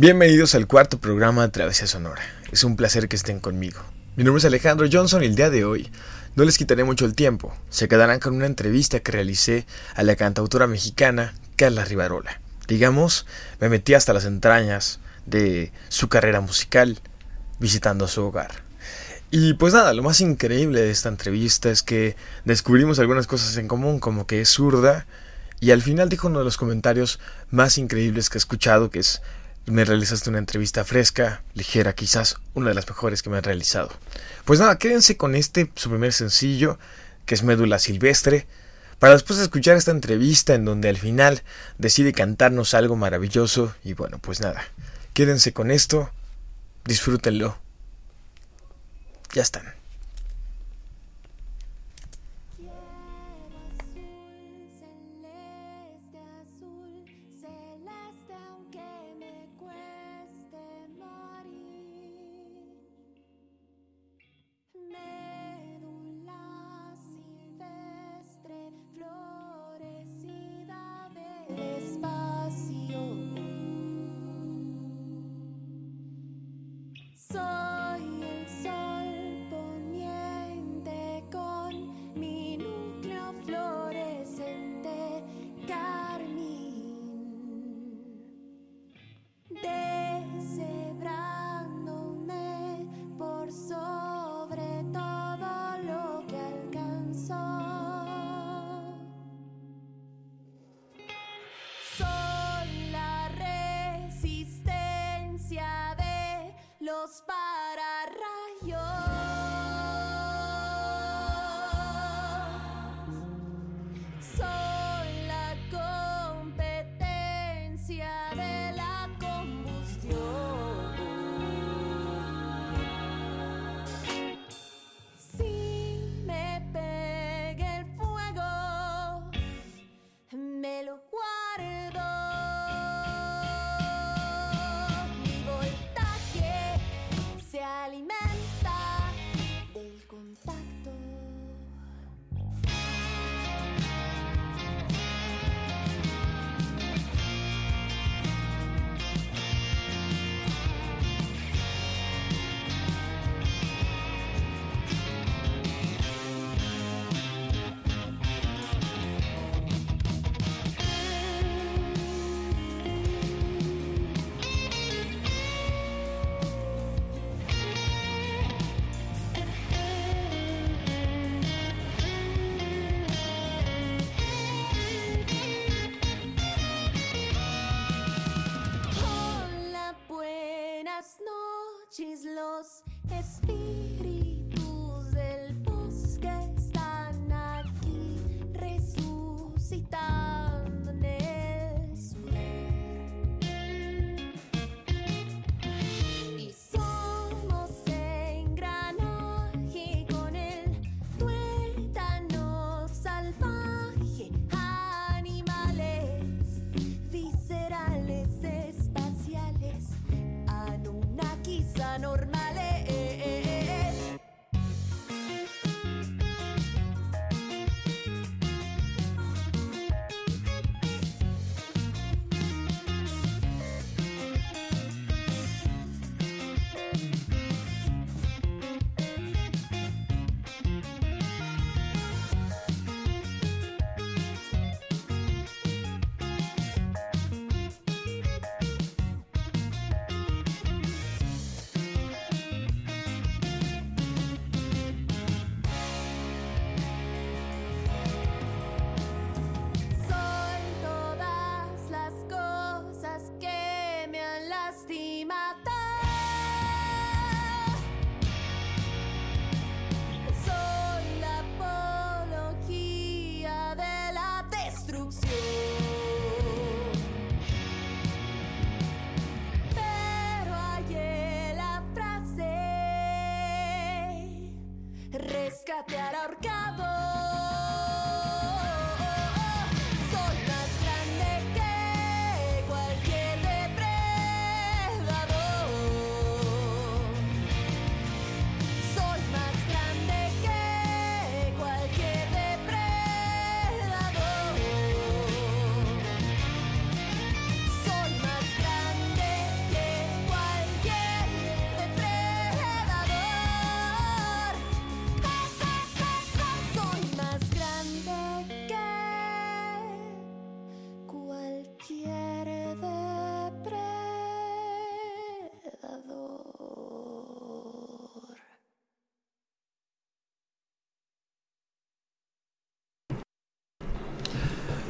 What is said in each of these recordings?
Bienvenidos al cuarto programa de Travesía Sonora. Es un placer que estén conmigo. Mi nombre es Alejandro Johnson y el día de hoy no les quitaré mucho el tiempo. Se quedarán con una entrevista que realicé a la cantautora mexicana Carla Rivarola. Digamos, me metí hasta las entrañas de su carrera musical visitando su hogar. Y pues nada, lo más increíble de esta entrevista es que descubrimos algunas cosas en común, como que es zurda, y al final dijo uno de los comentarios más increíbles que he escuchado, que es, me realizaste una entrevista fresca, ligera, quizás una de las mejores que me han realizado. Pues nada, quédense con este, su primer sencillo, que es Médula Silvestre, para después escuchar esta entrevista en donde al final decide cantarnos algo maravilloso, y bueno, pues nada, quédense con esto, disfrútenlo ya están.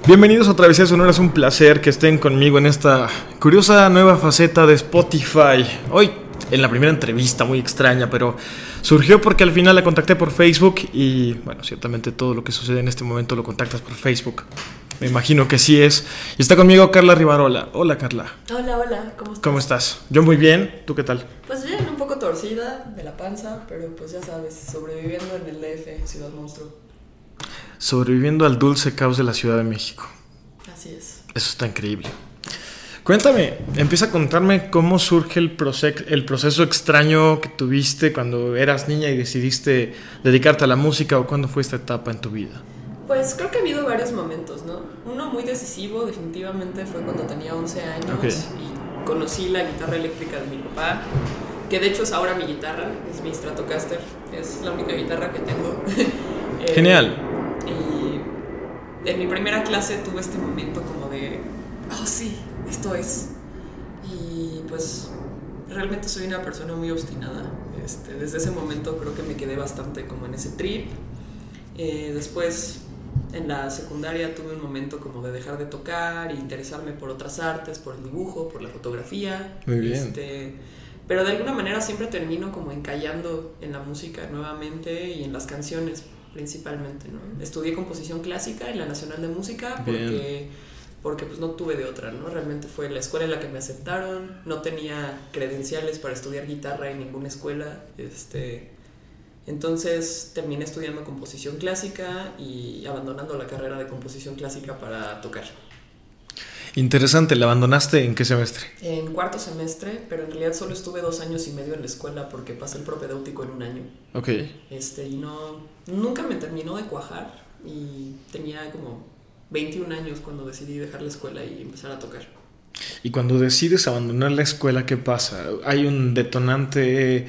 Bienvenidos a Travesía Sonora, es un placer que estén conmigo en esta curiosa nueva faceta de Spotify. Hoy en la primera entrevista, muy extraña, pero surgió porque al final la contacté por Facebook y bueno, ciertamente todo lo que sucede en este momento lo contactas por Facebook. Me imagino que sí es. Y está conmigo Carla Rivarola. Hola Carla. Hola, hola, ¿cómo estás? ¿Cómo estás? Yo muy bien, ¿tú qué tal? Pues bien, un poco torcida de la panza, pero pues ya sabes, sobreviviendo en el DF, Ciudad Monstruo sobreviviendo al dulce caos de la Ciudad de México. Así es. Eso está increíble. Cuéntame, empieza a contarme cómo surge el, el proceso extraño que tuviste cuando eras niña y decidiste dedicarte a la música o cuándo fue esta etapa en tu vida. Pues creo que ha habido varios momentos, ¿no? Uno muy decisivo definitivamente fue cuando tenía 11 años y conocí la guitarra eléctrica de mi papá, que de hecho es ahora mi guitarra, es mi Stratocaster, es la única guitarra que tengo. Genial. En mi primera clase tuve este momento como de, oh sí, esto es. Y pues realmente soy una persona muy obstinada. Este, desde ese momento creo que me quedé bastante como en ese trip. Eh, después en la secundaria tuve un momento como de dejar de tocar e interesarme por otras artes, por el dibujo, por la fotografía. Muy bien. Este, pero de alguna manera siempre termino como encallando en la música nuevamente y en las canciones principalmente, ¿no? Estudié composición clásica en la Nacional de Música porque, porque pues no tuve de otra, ¿no? Realmente fue la escuela en la que me aceptaron, no tenía credenciales para estudiar guitarra en ninguna escuela, este... Entonces terminé estudiando composición clásica y abandonando la carrera de composición clásica para tocar. Interesante, ¿la abandonaste en qué semestre? En cuarto semestre, pero en realidad solo estuve dos años y medio en la escuela porque pasé el propedéutico en un año. Ok. Este, y no, nunca me terminó de cuajar y tenía como 21 años cuando decidí dejar la escuela y empezar a tocar. Y cuando decides abandonar la escuela, ¿qué pasa? ¿Hay un detonante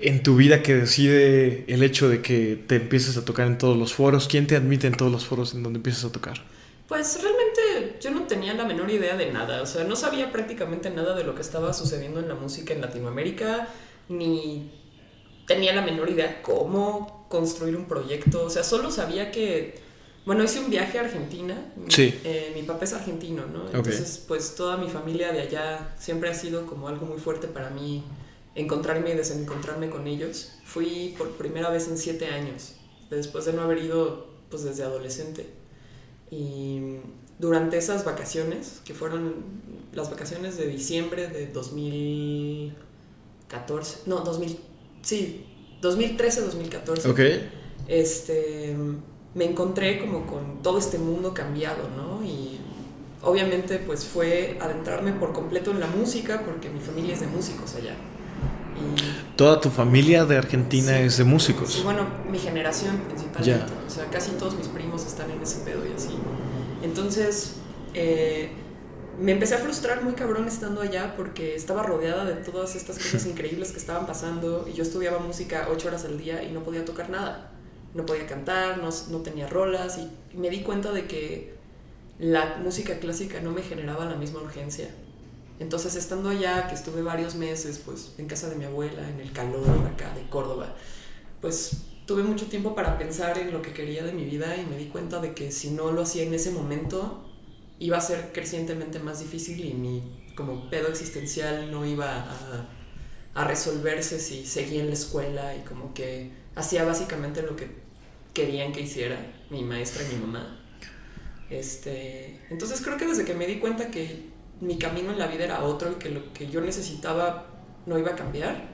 en tu vida que decide el hecho de que te empieces a tocar en todos los foros? ¿Quién te admite en todos los foros en donde empiezas a tocar? Pues realmente yo no tenía la menor idea de nada, o sea, no sabía prácticamente nada de lo que estaba sucediendo en la música en Latinoamérica, ni tenía la menor idea cómo construir un proyecto, o sea, solo sabía que, bueno, hice un viaje a Argentina, sí. Eh, mi papá es argentino, ¿no? Entonces, pues toda mi familia de allá siempre ha sido como algo muy fuerte para mí encontrarme y desencontrarme con ellos. Fui por primera vez en siete años, después de no haber ido pues desde adolescente. Y durante esas vacaciones, que fueron las vacaciones de diciembre de 2014, no, 2000, sí, 2013-2014. Ok. Este, me encontré como con todo este mundo cambiado, ¿no? Y obviamente pues fue adentrarme por completo en la música porque mi familia es de músicos allá. ¿Toda tu familia de Argentina es de músicos? Sí, bueno, mi generación principalmente. O sea, casi todos mis primos están en ese pedo y así. Entonces, eh, me empecé a frustrar muy cabrón estando allá porque estaba rodeada de todas estas cosas increíbles que estaban pasando y yo estudiaba música ocho horas al día y no podía tocar nada. No podía cantar, no, no tenía rolas y me di cuenta de que la música clásica no me generaba la misma urgencia entonces, estando allá, que estuve varios meses, pues, en casa de mi abuela, en el calor acá de Córdoba, pues tuve mucho tiempo para pensar en lo que quería de mi vida y me di cuenta de que si no lo hacía en ese momento, iba a ser crecientemente más difícil y mi como pedo existencial no iba a, a resolverse si seguía en la escuela y como que hacía básicamente lo que querían que hiciera mi maestra y mi mamá. Este, entonces creo que desde que me di cuenta que mi camino en la vida era otro y que lo que yo necesitaba no iba a cambiar,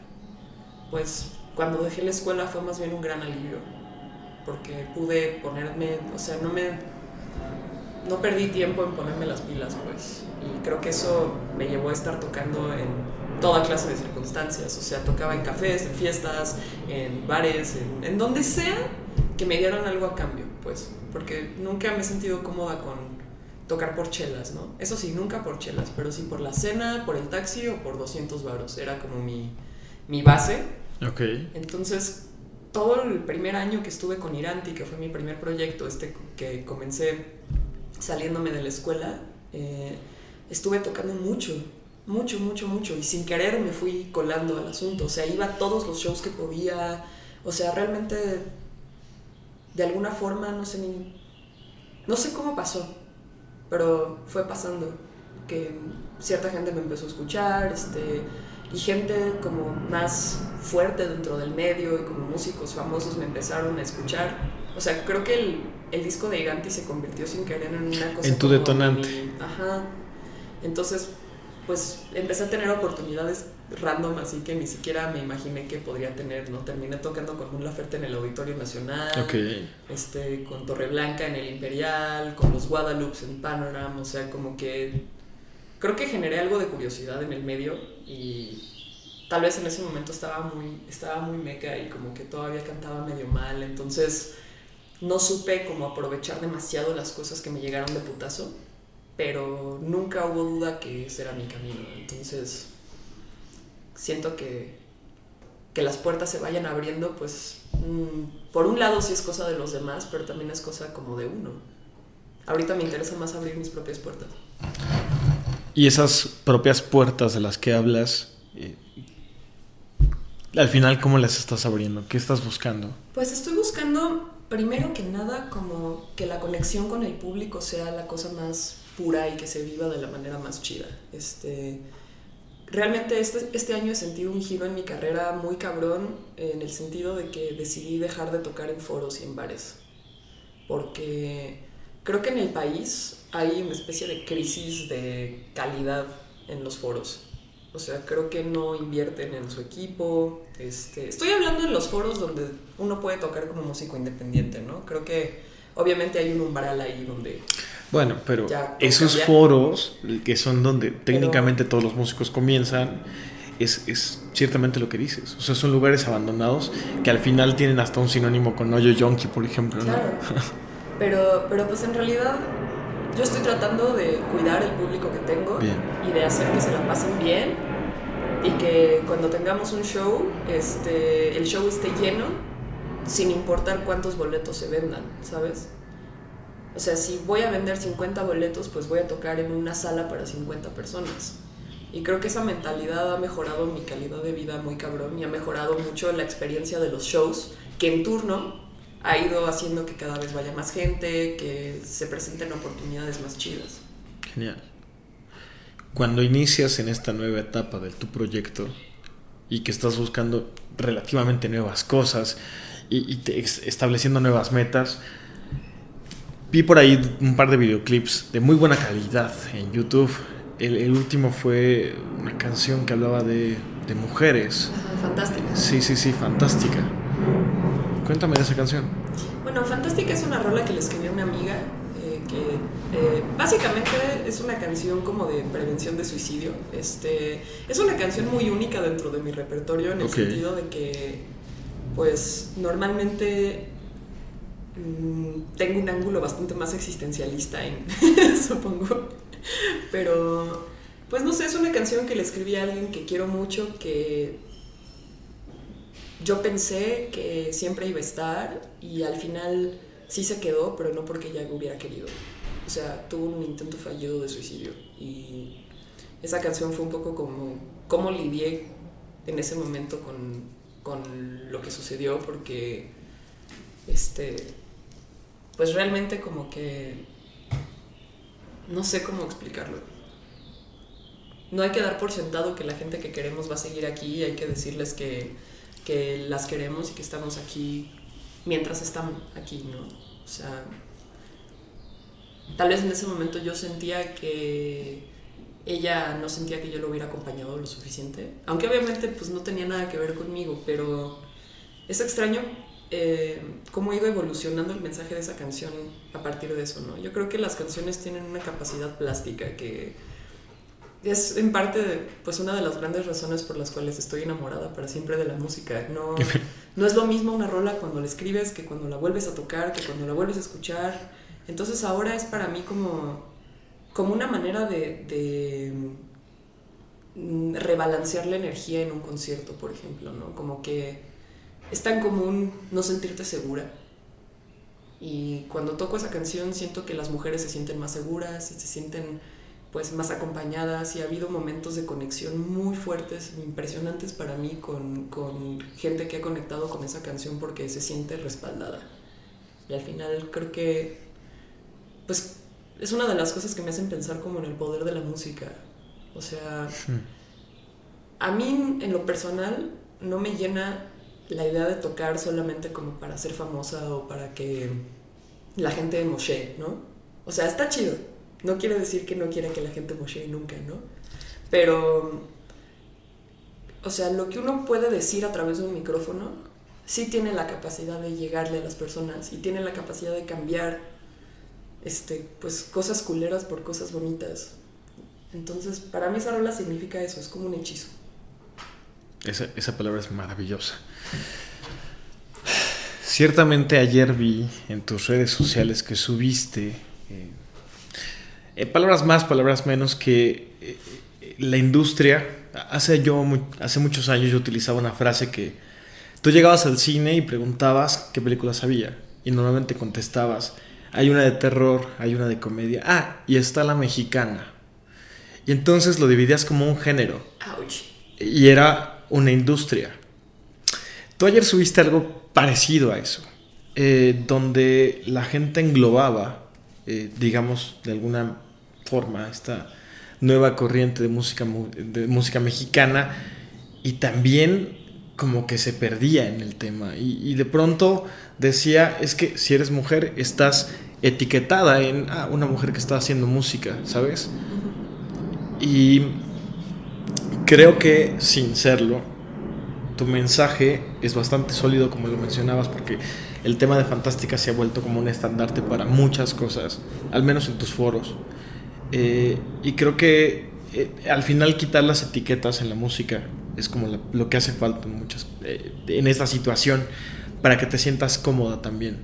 pues cuando dejé la escuela fue más bien un gran alivio, porque pude ponerme, o sea, no me, no perdí tiempo en ponerme las pilas, pues, y creo que eso me llevó a estar tocando en toda clase de circunstancias, o sea, tocaba en cafés, en fiestas, en bares, en, en donde sea que me dieran algo a cambio, pues, porque nunca me he sentido cómoda con tocar por chelas, ¿no? Eso sí, nunca por chelas, pero sí por la cena, por el taxi o por 200 varos. Era como mi, mi base. Ok. Entonces, todo el primer año que estuve con Iranti, que fue mi primer proyecto, este que comencé saliéndome de la escuela, eh, estuve tocando mucho, mucho, mucho, mucho. Y sin querer me fui colando al asunto. O sea, iba a todos los shows que podía. O sea, realmente, de alguna forma, no sé ni... No sé cómo pasó, pero fue pasando que cierta gente me empezó a escuchar, este, y gente como más fuerte dentro del medio y como músicos famosos me empezaron a escuchar. O sea, creo que el, el disco de Iranti se convirtió sin querer en una cosa. En tu detonante. ajá. Entonces, pues empecé a tener oportunidades random, así que ni siquiera me imaginé que podría tener, ¿no? Terminé tocando con un Laferte en el Auditorio Nacional, este, con Torreblanca en el Imperial, con los Guadalupe en Panorama, o sea, como que creo que generé algo de curiosidad en el medio y tal vez en ese momento estaba muy, estaba muy meca y como que todavía cantaba medio mal, entonces no supe como aprovechar demasiado las cosas que me llegaron de putazo, pero nunca hubo duda que ese era mi camino, entonces siento que, que las puertas se vayan abriendo, pues mm, por un lado sí es cosa de los demás, pero también es cosa como de uno. Ahorita me interesa más abrir mis propias puertas. Y esas propias puertas de las que hablas, eh, al final, ¿cómo las estás abriendo? ¿Qué estás buscando? Pues estoy buscando, primero que nada, como que la conexión con el público sea la cosa más pura y que se viva de la manera más chida. Este, realmente este, este año he sentido un giro en mi carrera muy cabrón, en el sentido de que decidí dejar de tocar en foros y en bares. Porque creo que en el país hay una especie de crisis de calidad en los foros. O sea, creo que no invierten en su equipo. Este, estoy hablando en los foros donde uno puede tocar como músico independiente, ¿no? Creo que obviamente hay un umbral ahí donde... Bueno, pero esos foros, que son donde técnicamente todos los músicos comienzan, es, es, ciertamente lo que dices. O sea, son lugares abandonados que al final tienen hasta un sinónimo con Hoyo Yonki, por ejemplo, ¿no? pero, pero pues en realidad yo estoy tratando de cuidar el público que tengo y de hacer que se la pasen bien y que cuando tengamos un show, este, el show esté lleno sin importar cuántos boletos se vendan, ¿sabes? O sea, si voy a vender 50 boletos, pues voy a tocar en una sala para 50 personas. Y creo que esa mentalidad ha mejorado mi calidad de vida muy cabrón y ha mejorado mucho la experiencia de los shows, que en turno ha ido haciendo que cada vez vaya más gente, que se presenten oportunidades más chidas. Genial. Cuando inicias en esta nueva etapa de tu proyecto y que estás buscando relativamente nuevas cosas y, estableciendo nuevas metas, vi por ahí un par de videoclips de muy buena calidad en YouTube. El, último fue una canción que hablaba de, de mujeres. Fantástica. Sí, sí, sí, fantástica. Cuéntame de esa canción. Bueno, Fantástica es una rola que le escribió una amiga, eh, que eh, básicamente es una canción como de prevención de suicidio. Este, es una canción muy única dentro de mi repertorio en el sentido de que, pues, normalmente mm, tengo un ángulo bastante más existencialista, en, supongo. Pero, pues no sé, es una canción que le escribí a alguien que quiero mucho, que yo pensé que siempre iba a estar y al final sí se quedó, pero no porque ella hubiera querido. O sea, tuvo un intento fallido de suicidio y esa canción fue un poco como cómo lidié en ese momento con, con lo que sucedió porque este pues realmente como que no sé cómo explicarlo. No hay que dar por sentado que la gente que queremos va a seguir aquí, hay que decirles que que las queremos y que estamos aquí mientras están aquí, ¿no? O sea, tal vez en ese momento yo sentía que ella no sentía que yo lo hubiera acompañado lo suficiente, aunque obviamente pues no tenía nada que ver conmigo, pero es extraño eh, cómo ha ido evolucionando el mensaje de esa canción a partir de eso, ¿no? Yo creo que las canciones tienen una capacidad plástica que es en parte pues una de las grandes razones por las cuales estoy enamorada para siempre de la música. No, no es lo mismo una rola cuando la escribes que cuando la vuelves a tocar, que cuando la vuelves a escuchar. Entonces ahora es para mí como, como una manera de, de mm, rebalancear la energía en un concierto, por ejemplo, ¿no? Como que es tan común no sentirte segura. Y cuando toco esa canción siento que las mujeres se sienten más seguras y se sienten pues más acompañadas y ha habido momentos de conexión muy fuertes, impresionantes para mí con, con, gente que ha conectado con esa canción porque se siente respaldada. Y al final creo que, pues es una de las cosas que me hacen pensar como en el poder de la música. O sea, hmm. a mí en lo personal no me llena la idea de tocar solamente como para ser famosa o para que la gente moshe, ¿no? O sea, está chido. No quiere decir que no quiera que la gente moshe nunca, ¿no? Pero, o sea, lo que uno puede decir a través de un micrófono sí tiene la capacidad de llegarle a las personas y tiene la capacidad de cambiar, este, pues, cosas culeras por cosas bonitas. Entonces, para mí esa rola significa eso, es como un hechizo. Esa, esa palabra es maravillosa. Ciertamente ayer vi en tus redes sociales que subiste, eh, eh, palabras más, palabras menos, que eh, la industria, hace, yo, hace muchos años yo utilizaba una frase que tú llegabas al cine y preguntabas qué películas había y normalmente contestabas, hay una de terror, hay una de comedia, ah, y está la mexicana. Y entonces lo dividías como un género. Y era una industria. Tú ayer subiste algo parecido a eso, eh, donde la gente englobaba, eh, digamos, de alguna forma, esta nueva corriente de música, de música mexicana y también como que se perdía en el tema y, de pronto decía, es que si eres mujer estás etiquetada en ah, una mujer que está haciendo música, ¿sabes? Y creo que sin serlo, tu mensaje es bastante sólido como lo mencionabas porque el tema de Fantástica se ha vuelto como un estandarte para muchas cosas, al menos en tus foros. Eh, y creo que eh, al final quitar las etiquetas en la música es como lo que hace falta en, muchas, eh, en esta situación para que te sientas cómoda también.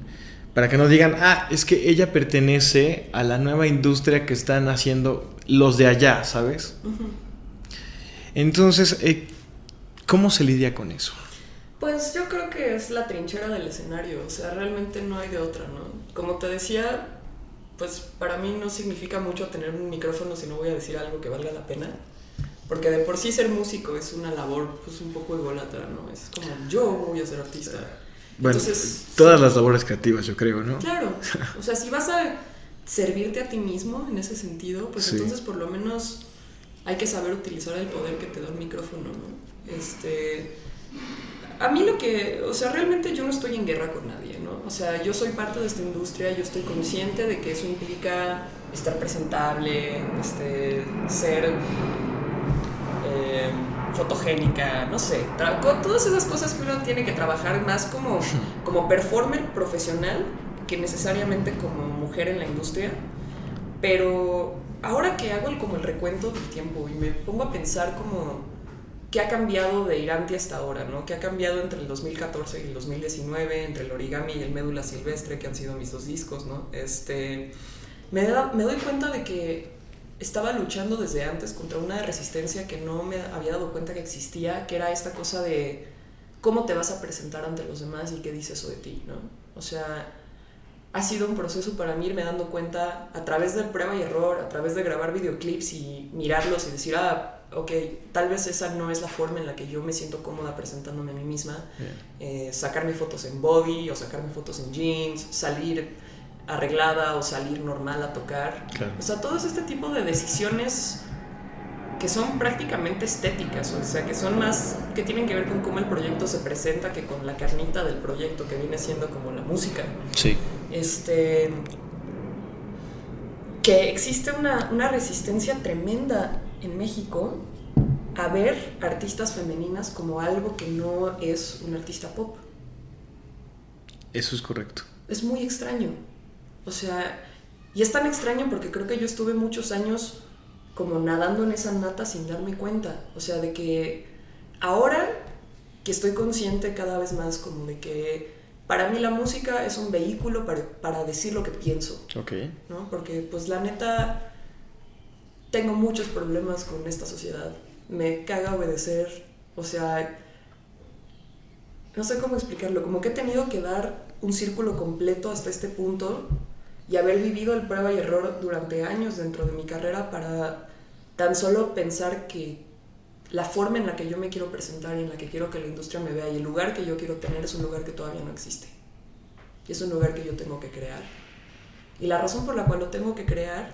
Para que no digan, ah, es que ella pertenece a la nueva industria que están haciendo los de allá, ¿sabes? Entonces, ¿cómo se lidia con eso? Pues yo creo que es la trinchera del escenario, o sea, realmente no hay de otra, ¿no? Como te decía, pues para mí no significa mucho tener un micrófono si no voy a decir algo que valga la pena. Porque de por sí ser músico es una labor pues un poco ególatra, ¿no? Es como yo voy a ser artista. Bueno, todas las labores creativas yo creo, ¿no? Claro. O sea, si vas a servirte a ti mismo en ese sentido, pues entonces por lo menos hay que saber utilizar el poder que te da un micrófono, ¿no? Este a mí lo que, o sea, realmente yo no estoy en guerra con nadie, ¿no? O sea, yo soy parte de esta industria, yo estoy consciente de que eso implica estar presentable, este, ser eh, fotogénica, no sé, con todas esas cosas que uno tiene que trabajar más como, como performer profesional que necesariamente como mujer en la industria, pero ahora que hago el, como el recuento del tiempo y me pongo a pensar como qué ha cambiado de Iranti hasta ahora, ¿no? ¿Qué ha cambiado entre el 2014 y el 2019, entre el origami y el médula silvestre, que han sido mis dos discos, ¿no? Este, me, me doy cuenta de que estaba luchando desde antes contra una resistencia que no me había dado cuenta que existía, que era esta cosa de cómo te vas a presentar ante los demás y qué dice eso de ti, ¿no? O sea, ha sido un proceso para mí irme dando cuenta a través del prueba y error, a través de grabar videoclips y mirarlos y decir, ah, ok, tal vez esa no es la forma en la que yo me siento cómoda presentándome a mí misma. Eh, sacarme fotos en body o sacarme fotos en jeans, salir arreglada o salir normal a tocar. O sea, todo este tipo de decisiones que son prácticamente estéticas, o sea, que son más, que tienen que ver con cómo el proyecto se presenta que con la carnita del proyecto, que viene siendo como la música. Sí. Este, que existe una, una resistencia tremenda en México a ver artistas femeninas como algo que no es un artista pop. Eso es correcto. Es muy extraño. O sea, y es tan extraño porque creo que yo estuve muchos años como nadando en esa nata sin darme cuenta. O sea, de que ahora que estoy consciente cada vez más como de que para mí la música es un vehículo para, para decir lo que pienso. Ok. ¿no? Porque pues la neta tengo muchos problemas con esta sociedad. Me caga obedecer. O sea, no sé cómo explicarlo. Como que he tenido que dar un círculo completo hasta este punto y haber vivido el prueba y error durante años dentro de mi carrera para tan solo pensar que la forma en la que yo me quiero presentar y en la que quiero que la industria me vea y el lugar que yo quiero tener es un lugar que todavía no existe. Y es un lugar que yo tengo que crear. Y la razón por la cual lo tengo que crear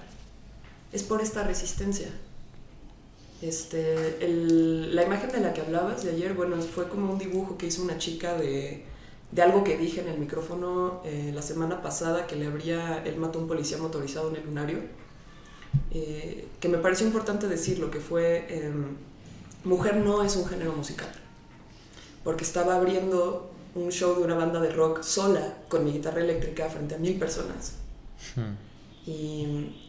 es por esta resistencia. Este, la imagen de la que hablabas de ayer, bueno, fue como un dibujo que hizo una chica de, de algo que dije en el micrófono eh, la semana pasada que le habría, él mató a un policía motorizado en el lunario, eh, que me pareció importante decirlo, que fue, em, mujer no es un género musical, porque estaba abriendo un show de una banda de rock sola con mi guitarra eléctrica frente a mil personas. Hmm. Y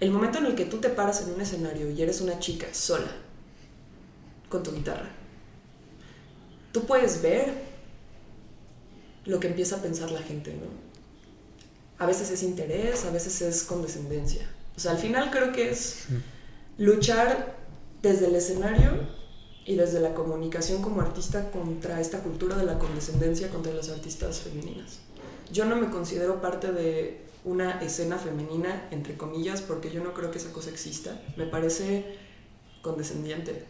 el momento en el que tú te paras en un escenario y eres una chica sola con tu guitarra, tú puedes ver lo que empieza a pensar la gente, ¿no? A veces es interés, a veces es condescendencia. O sea, al final creo que es luchar desde el escenario y desde la comunicación como artista contra esta cultura de la condescendencia contra las artistas femeninas. Yo no me considero parte de una escena femenina, entre comillas, porque yo no creo que esa cosa exista. Me parece condescendiente.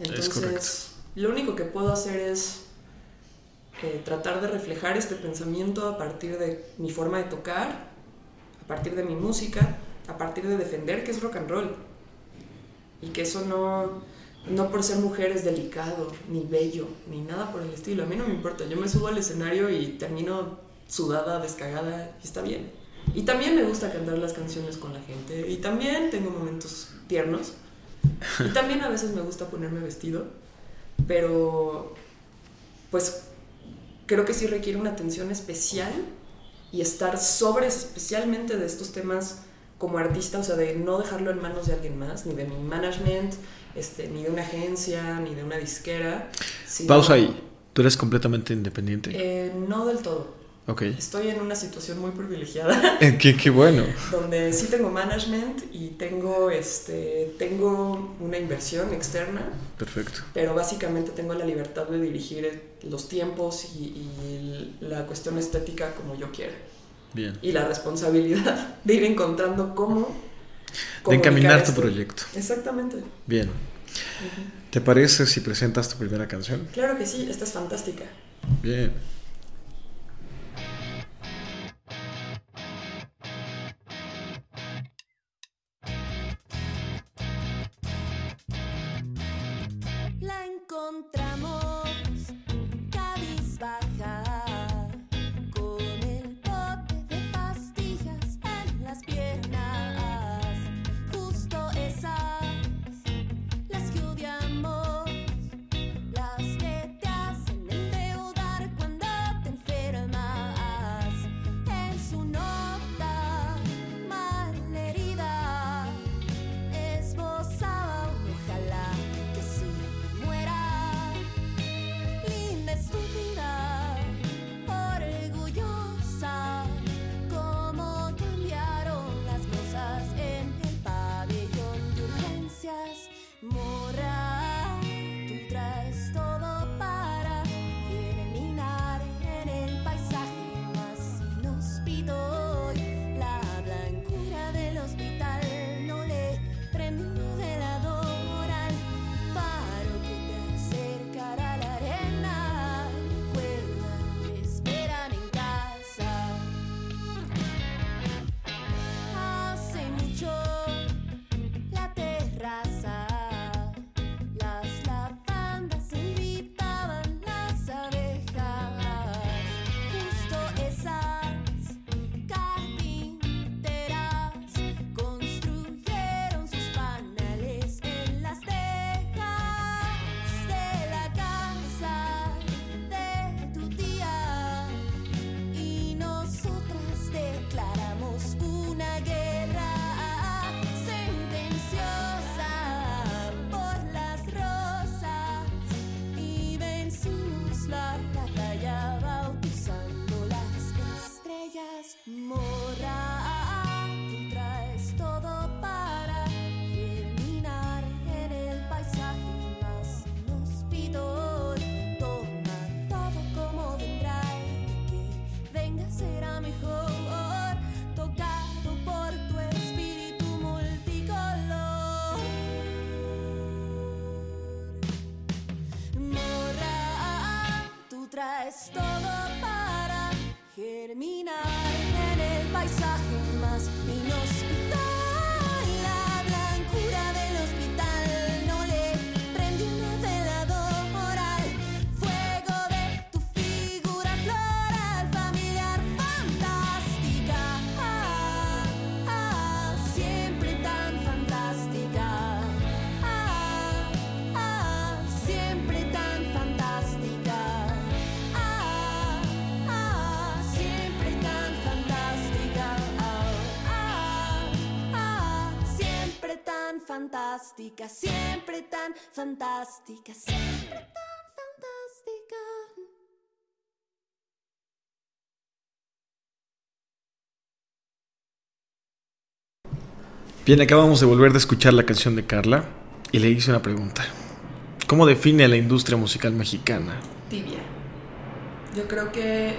Entonces, lo único que puedo hacer es eh, tratar de reflejar este pensamiento a partir de mi forma de tocar, a partir de mi música, a partir de defender que es rock and roll. Y que eso no, no por ser mujer es delicado, ni bello, ni nada por el estilo. A mí no me importa. Yo me subo al escenario y termino sudada, descagada, y está bien. Y también me gusta cantar las canciones con la gente. Y también tengo momentos tiernos. Y también a veces me gusta ponerme vestido. Pero, pues creo que sí requiere una atención especial y estar sobre especialmente de estos temas como artista, o sea, de no dejarlo en manos de alguien más, ni de mi management, este, ni de una agencia, ni de una disquera. Pausa ahí. ¿Tú eres completamente independiente? Eh, no del todo. Okay. Estoy en una situación muy privilegiada. Eh, qué, qué, bueno. Donde sí tengo management y tengo, este, tengo una inversión externa. Perfecto. Pero básicamente tengo la libertad de dirigir los tiempos y, la cuestión estética como yo quiera. Bien. Y la responsabilidad de ir encontrando cómo... De encaminar tu proyecto. Exactamente. Bien. ¿Te parece si presentas tu primera canción? Claro que sí, esta es fantástica. Bien. Es fantástica, siempre tan fantástica, siempre tan fantástica. Bien, acabamos de volver de escuchar la canción de Carla y le hice una pregunta. ¿Cómo define a la industria musical mexicana? Tibia. Yo creo que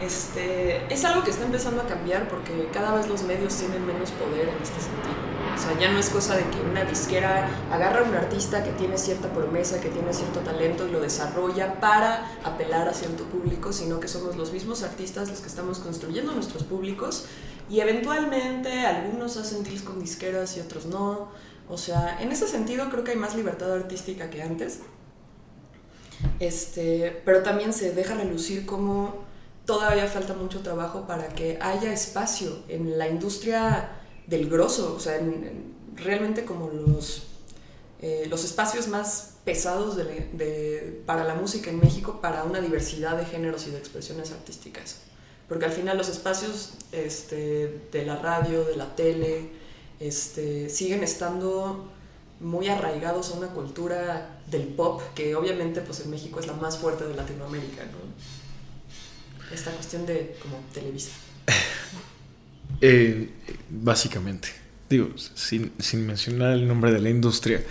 este, es algo que está empezando a cambiar porque cada vez los medios tienen menos poder en este sentido. O sea, ya no es cosa de que una disquera agarra a un artista que tiene cierta promesa, que tiene cierto talento y lo desarrolla para apelar a cierto público, sino que somos los mismos artistas los que estamos construyendo nuestros públicos y eventualmente algunos hacen deals con disqueras y otros no. O sea, en ese sentido creo que hay más libertad artística que antes. Este, pero también se deja relucir como todavía falta mucho trabajo para que haya espacio en la industria del grosso, o sea, realmente como los, eh, los espacios más pesados para la música en México para una diversidad de géneros y de expresiones artísticas. Porque al final los espacios este, de la radio, de la tele, este, siguen estando muy arraigados a una cultura del pop que obviamente pues en México es la más fuerte de Latinoamérica, ¿no? Esta cuestión de como Televisa? Eh, básicamente, digo, sin, mencionar el nombre de la industria,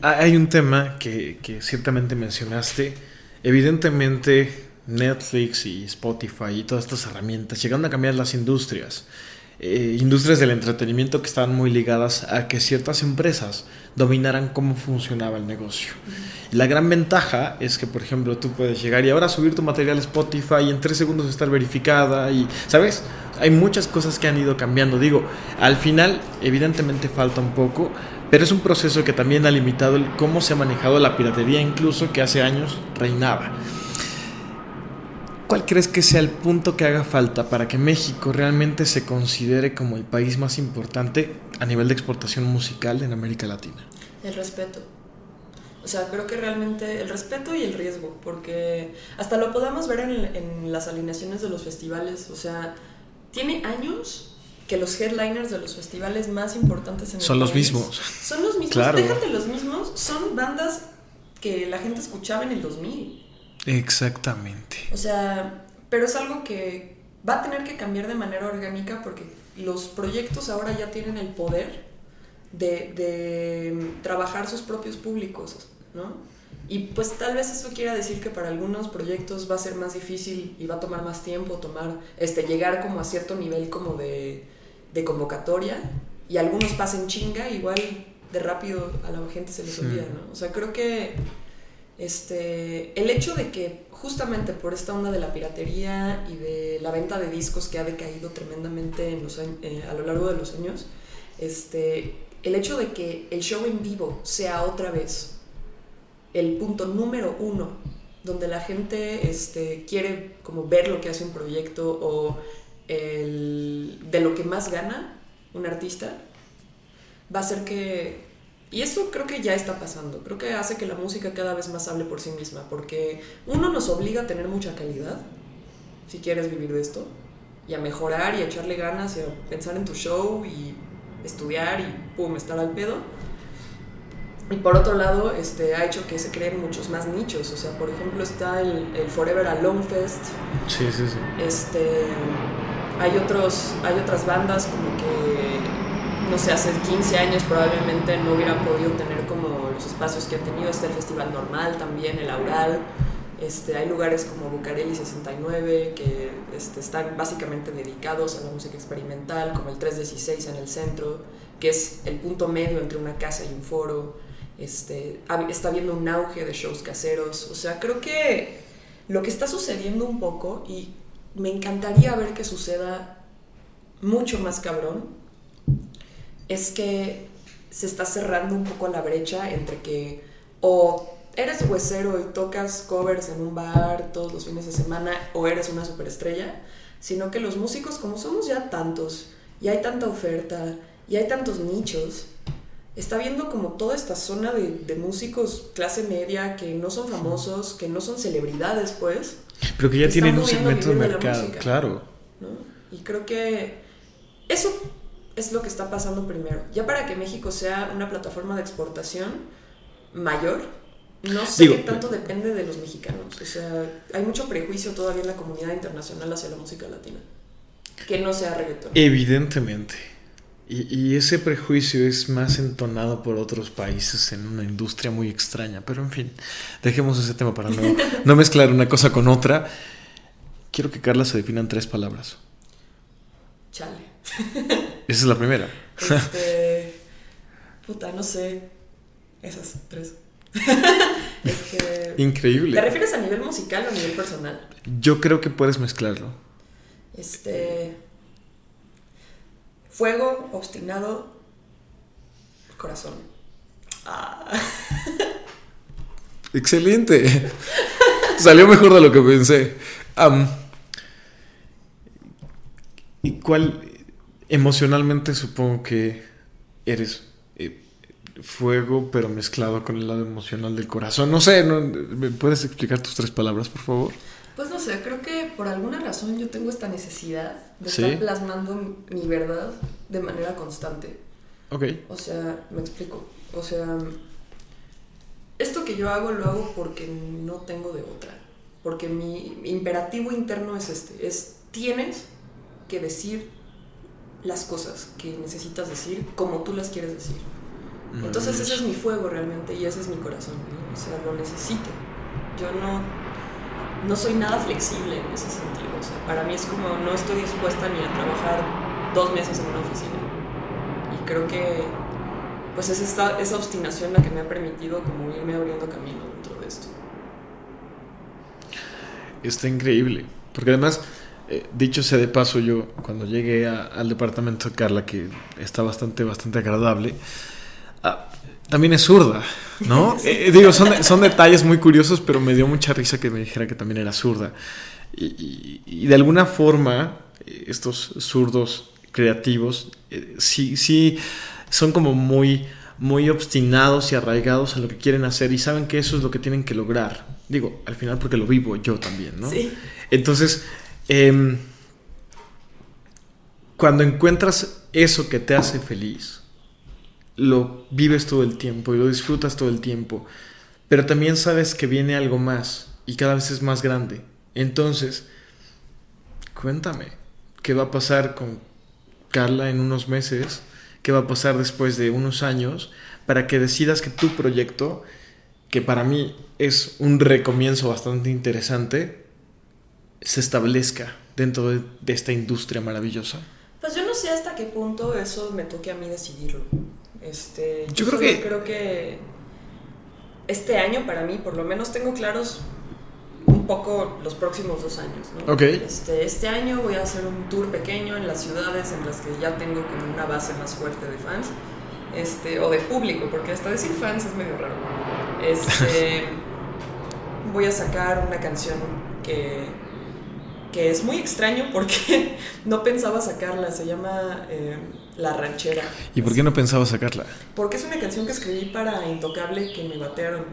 hay un tema que, que ciertamente mencionaste. Evidentemente, Netflix y Spotify y todas estas herramientas llegaron a cambiar las industrias. Eh, industrias del entretenimiento que estaban muy ligadas a que ciertas empresas dominaran cómo funcionaba el negocio. La gran ventaja es que, por ejemplo, tú puedes llegar y ahora subir tu material a Spotify y en tres segundos estar verificada y, ¿sabes? Hay muchas cosas que han ido cambiando. Digo, al final, evidentemente falta un poco, pero es un proceso que también ha limitado el cómo se ha manejado la piratería, incluso que hace años reinaba. ¿Cuál crees que sea el punto que haga falta para que México realmente se considere como el país más importante a nivel de exportación musical en América Latina? El respeto. O sea, creo que realmente el respeto y el riesgo, porque hasta lo podemos ver en, las alineaciones de los festivales. O sea, tiene años que los headliners de los festivales más importantes en el Son los mismos. Son los mismos. Claro. Déjate los mismos. Son bandas que la gente escuchaba en el 2000. Exactamente. O sea, pero es algo que va a tener que cambiar de manera orgánica porque los proyectos ahora ya tienen el poder de, trabajar sus propios públicos, ¿no? Y pues tal vez eso quiera decir que para algunos proyectos va a ser más difícil y va a tomar más tiempo tomar, este, llegar como a cierto nivel como de, de convocatoria y algunos pasen chinga, igual de rápido a la gente se les olvida, ¿no? O sea, creo que este, el hecho de que justamente por esta onda de la piratería y de la venta de discos que ha decaído tremendamente en los, eh, a lo largo de los años, este, el hecho de que el show en vivo sea otra vez el punto número uno donde la gente este, quiere como ver lo que hace un proyecto o de lo que más gana un artista, va a ser que y eso creo que ya está pasando. Creo que hace que la música cada vez más hable por sí misma, porque uno nos obliga a tener mucha calidad, si quieres vivir de esto, y a mejorar y a echarle ganas y a pensar en tu show y estudiar y pum, estar al pedo. Y por otro lado, este, ha hecho que se creen muchos más nichos. O sea, por ejemplo, está el, el Forever Alone Fest. Sí, sí, sí. Este, hay, otros, hay otras bandas como que no sé, hace 15 años probablemente no hubieran podido tener como los espacios que han tenido. Está el Festival Normal también, el Aural. Este, hay lugares como Bucareli 69 que este, están básicamente dedicados a la música experimental, como el 316 en el centro, que es el punto medio entre una casa y un foro. Este, está habiendo un auge de shows caseros. O sea, creo que lo que está sucediendo un poco, y me encantaría ver que suceda mucho más cabrón es que se está cerrando un poco la brecha entre que o eres huesero y tocas covers en un bar todos los fines de semana o eres una superestrella, sino que los músicos, como somos ya tantos, y hay tanta oferta, y hay tantos nichos, está viendo como toda esta zona de, de músicos clase media que no son famosos, que no son celebridades, pues. Pero que ya que tienen un segmento de mercado, música. claro. ¿no? Y creo que eso es lo que está pasando primero. Ya para que México sea una plataforma de exportación mayor, no sé Digo, qué tanto depende de los mexicanos. O sea, hay mucho prejuicio todavía en la comunidad internacional hacia la música latina. Que no sea reggaetón. Evidentemente. Y, y ese prejuicio es más entonado por otros países en una industria muy extraña. Pero en fin, dejemos ese tema para no, no mezclar una cosa con otra. Quiero que Carla se defina en tres palabras. Chale. Esa es la primera. Este. puta, no sé. Esas tres. este. ¿Te Increíble. refieres a nivel musical o a nivel personal? Yo creo que puedes mezclarlo. Este. Fuego, obstinado, corazón. Ah. Excelente. Salió mejor de lo que pensé. ¿Y cuál emocionalmente supongo que eres eh, fuego, pero mezclado con el lado emocional del corazón? No sé, ¿no? ¿me puedes explicar tus tres palabras, por favor? Pues no sé, creo que por alguna razón yo tengo esta necesidad de Sí. estar plasmando mi verdad de manera constante. Ok. O sea, me explico. O sea, esto que yo hago lo hago porque no tengo de otra. Porque mi imperativo interno es este. Es tienes que decir las cosas que necesitas decir como tú las quieres decir. Entonces ese es mi fuego realmente y ese es mi corazón. ¿no? O sea, lo necesito. Yo no, no soy nada flexible en ese sentido. O sea, para mí es como no estoy dispuesta ni a trabajar dos meses en una oficina. Y creo que pues es esta, esa obstinación la que me ha permitido como irme abriendo camino dentro de esto. Está increíble. Porque además, eh, dicho sea de paso, yo cuando llegué al departamento de Carla, que está bastante, bastante agradable, ah, también es zurda, ¿no? Eh, digo, son, son detalles muy curiosos, pero me dio mucha risa que me dijera que también era zurda. Y, y- y de alguna forma, eh, estos zurdos creativos, eh, sí, sí, son como muy, muy obstinados y arraigados a lo que quieren hacer y saben que eso es lo que tienen que lograr. Digo, al final porque lo vivo yo también, ¿no? Sí. Entonces, em, cuando encuentras eso que te hace feliz, lo vives todo el tiempo y lo disfrutas todo el tiempo, pero también sabes que viene algo más y cada vez es más grande. Entonces, cuéntame, ¿qué va a pasar con Carla en unos meses? ¿Qué va a pasar después de unos años? Para que decidas que tu proyecto, que para mí es un recomienzo bastante interesante, se establezca dentro de, esta industria maravillosa. Pues yo no sé hasta qué punto eso me toque a mí decidirlo. Este, Yo creo que- creo que este año para mí, por lo menos tengo claros un poco los próximos dos años. ¿no? Ok. Este, este año voy a hacer un tour pequeño en las ciudades en las que ya tengo como una base más fuerte de fans. Este, o de público, porque hasta decir fans es medio raro. Este, voy a sacar una canción que, que es muy extraño porque no pensaba sacarla. Se llama eh, La Ranchera. ¿Y por qué no pensaba sacarla? Porque es una canción que escribí para Intocable que me batearon.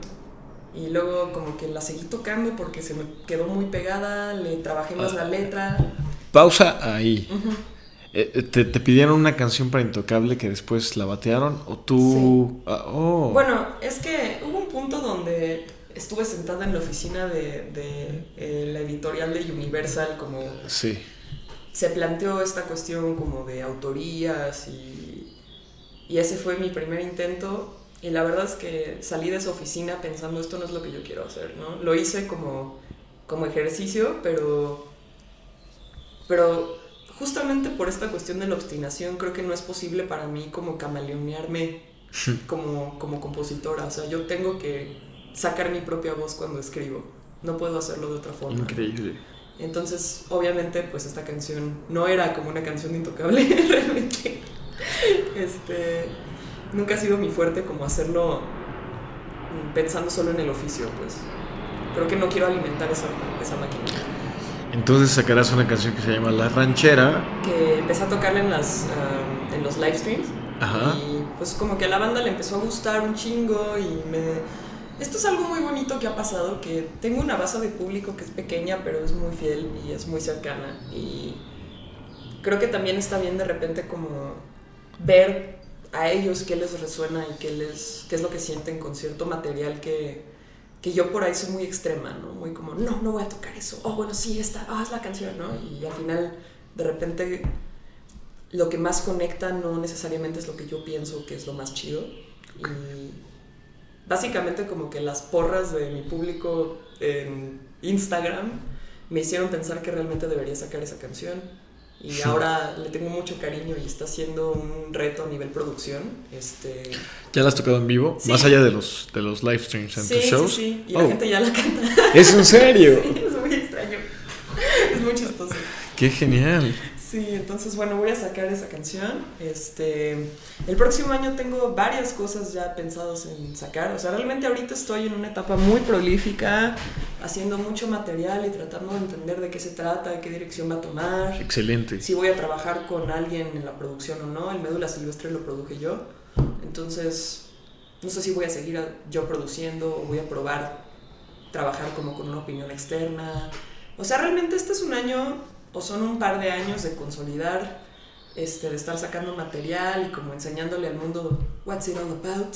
Y luego como que la seguí tocando porque se me quedó muy pegada, le trabajé más la letra. Pausa ahí. Eh, eh, ¿Te, te pidieron una canción para Intocable que después la batearon? ¿O tú...? Ah, oh. Bueno, es que hubo un punto donde estuve sentada en la oficina de, de, eh, la editorial de Universal como Sí. Se planteó esta cuestión como de autorías y, y ese fue mi primer intento y la verdad es que salí de esa oficina pensando esto no es lo que yo quiero hacer, ¿no? Lo hice como, como ejercicio, pero, pero justamente por esta cuestión de la obstinación creo que no es posible para mí como camaleonearme como, como compositora, o sea, yo tengo que sacar mi propia voz cuando escribo, no puedo hacerlo de otra forma. Increíble. Entonces, obviamente, pues esta canción no era como una canción de intocable, realmente. Este, nunca ha sido mi fuerte como hacerlo pensando solo en el oficio, pues. Creo que no quiero alimentar esa, esa máquina. Entonces sacarás una canción que se llama La Ranchera. Que empecé a tocarla en, las, ah, en los live streams. Ajá. Y pues como que a la banda le empezó a gustar un chingo y me... Esto es algo muy bonito que ha pasado, que tengo una base de público que es pequeña, pero es muy fiel y es muy cercana. Y creo que también está bien de repente como ver a ellos qué les resuena y qué, les, qué es lo que sienten con cierto material que, que yo por ahí soy muy extrema, ¿no? Muy como, no, no voy a tocar eso. Oh, bueno, sí, esta, ah, es la canción, ¿no? Y al final, de repente, lo que más conecta no necesariamente es lo que yo pienso que es lo más chido. Y básicamente como que las porras de mi público en Instagram me hicieron pensar que realmente debería sacar esa canción. Y ahora le tengo mucho cariño y está siendo un reto a nivel producción. Este... ¿Ya la has tocado en vivo? Sí. Más allá de los, de los live streams en Sí, tus sí, shows. sí. Y la Oh, gente ya la canta. ¿Es en serio? Sí, es muy extraño. Es muy chistoso. ¡Qué genial! Sí, entonces bueno, voy a sacar esa canción. Este, el próximo año tengo varias cosas ya pensadas en sacar. O sea, realmente ahorita estoy en una etapa muy prolífica, haciendo mucho material y tratando de entender de qué se trata, qué dirección va a tomar. Excelente. Si voy a trabajar con alguien en la producción o no. El Médula Silvestre lo produje yo. Entonces, no sé si voy a seguir yo produciendo o voy a probar trabajar como con una opinión externa. O sea, realmente este es un año o son un par de años de consolidar, este, de estar sacando material y como enseñándole al mundo what's it all about.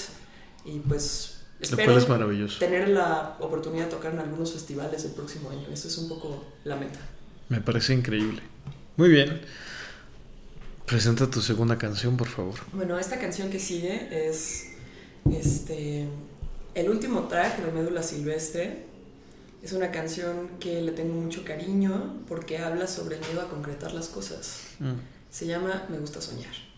Y pues espero cual es maravilloso. tener la oportunidad de tocar en algunos festivales el próximo año. Eso es un poco la meta. Me parece increíble. Muy bien. Presenta tu segunda canción, por favor. Bueno, esta canción que sigue es este el último track de Médula Silvestre. Es una canción que le tengo mucho cariño porque habla sobre el miedo a concretar las cosas. Mm. Se llama Me gusta soñar.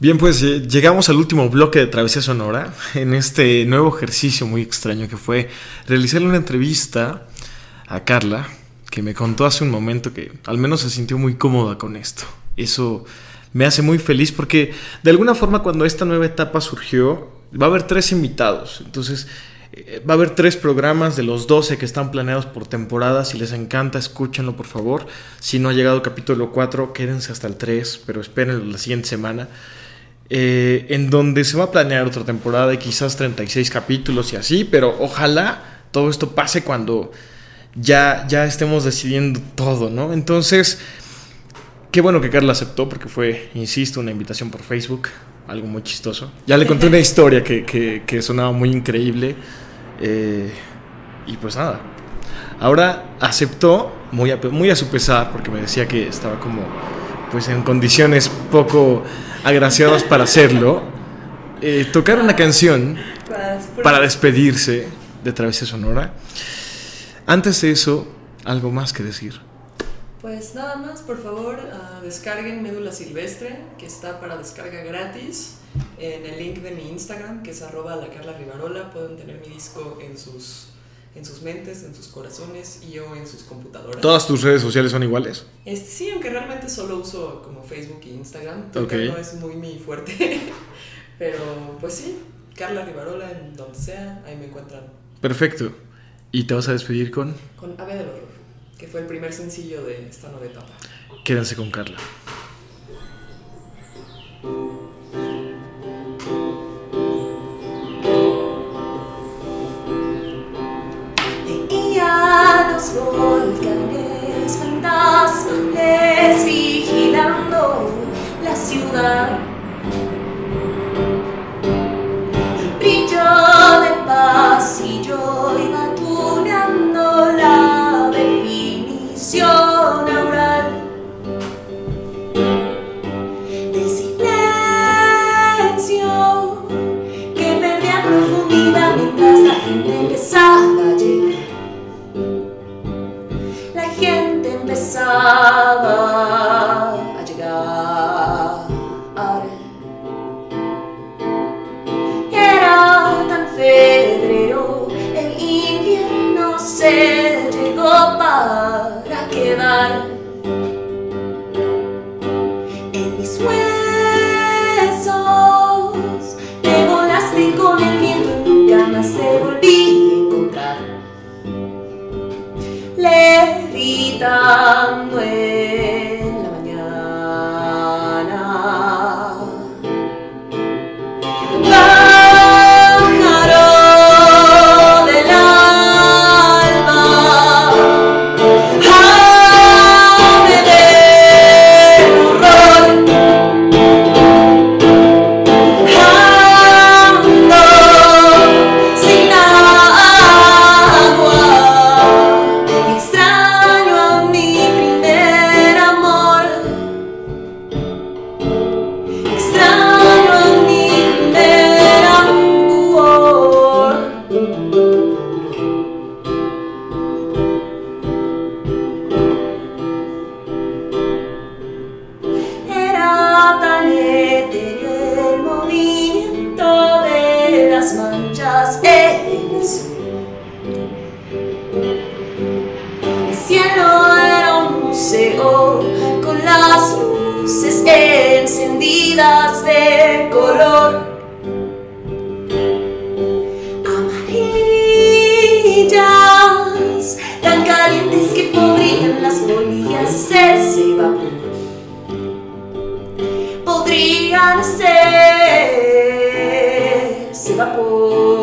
Bien, pues eh, llegamos al último bloque de Travesía Sonora en este nuevo ejercicio muy extraño que fue realizarle una entrevista a Carla, que me contó hace un momento que al menos se sintió muy cómoda con esto. Eso me hace muy feliz porque de alguna forma cuando esta nueva etapa surgió, va a haber tres invitados. Entonces, eh, va a haber tres programas de los 12 que están planeados por temporada. Si les encanta, escúchenlo por favor. Si no ha llegado capítulo 4, quédense hasta el 3, pero espérenlo la siguiente semana. Eh, en donde se va a planear otra temporada de quizás 36 capítulos y así, pero ojalá todo esto pase cuando ya, ya estemos decidiendo todo, ¿no? Entonces, qué bueno que Carla aceptó porque fue, insisto, una invitación por Facebook, algo muy chistoso. Ya le conté una historia que, que, que sonaba muy increíble eh, y pues nada. Ahora aceptó, muy a, muy a su pesar, porque me decía que estaba como pues en condiciones poco agraciadas para hacerlo, eh, tocar una canción para despedirse de Travesía Sonora. Antes de eso, algo más que decir. Pues nada más, por favor, uh, descarguen Médula Silvestre, que está para descarga gratis. En el link de mi Instagram, que es arroba la Carla Rivarola, pueden tener mi disco en sus, en sus mentes, en sus corazones y yo en sus computadoras. ¿Todas tus redes sociales son iguales? Este, sí, aunque realmente solo uso como Facebook e Instagram. Twitter okay. no es muy mi fuerte. Pero pues sí, Carla Rivarola, en donde sea, ahí me encuentran. Perfecto. ¿Y te vas a despedir con? Con Ave del Horror, que fue el primer sencillo de esta nueva etapa. Quédense con Carla. Los volcanes fantasmales vigilando la ciudad. El brillo pasillo iba tuneando la definición sur. El cielo era un museo con las luces encendidas de color amarillas, tan calientes que podrían las bolillas hacerse vapor. Podrían ser vapor.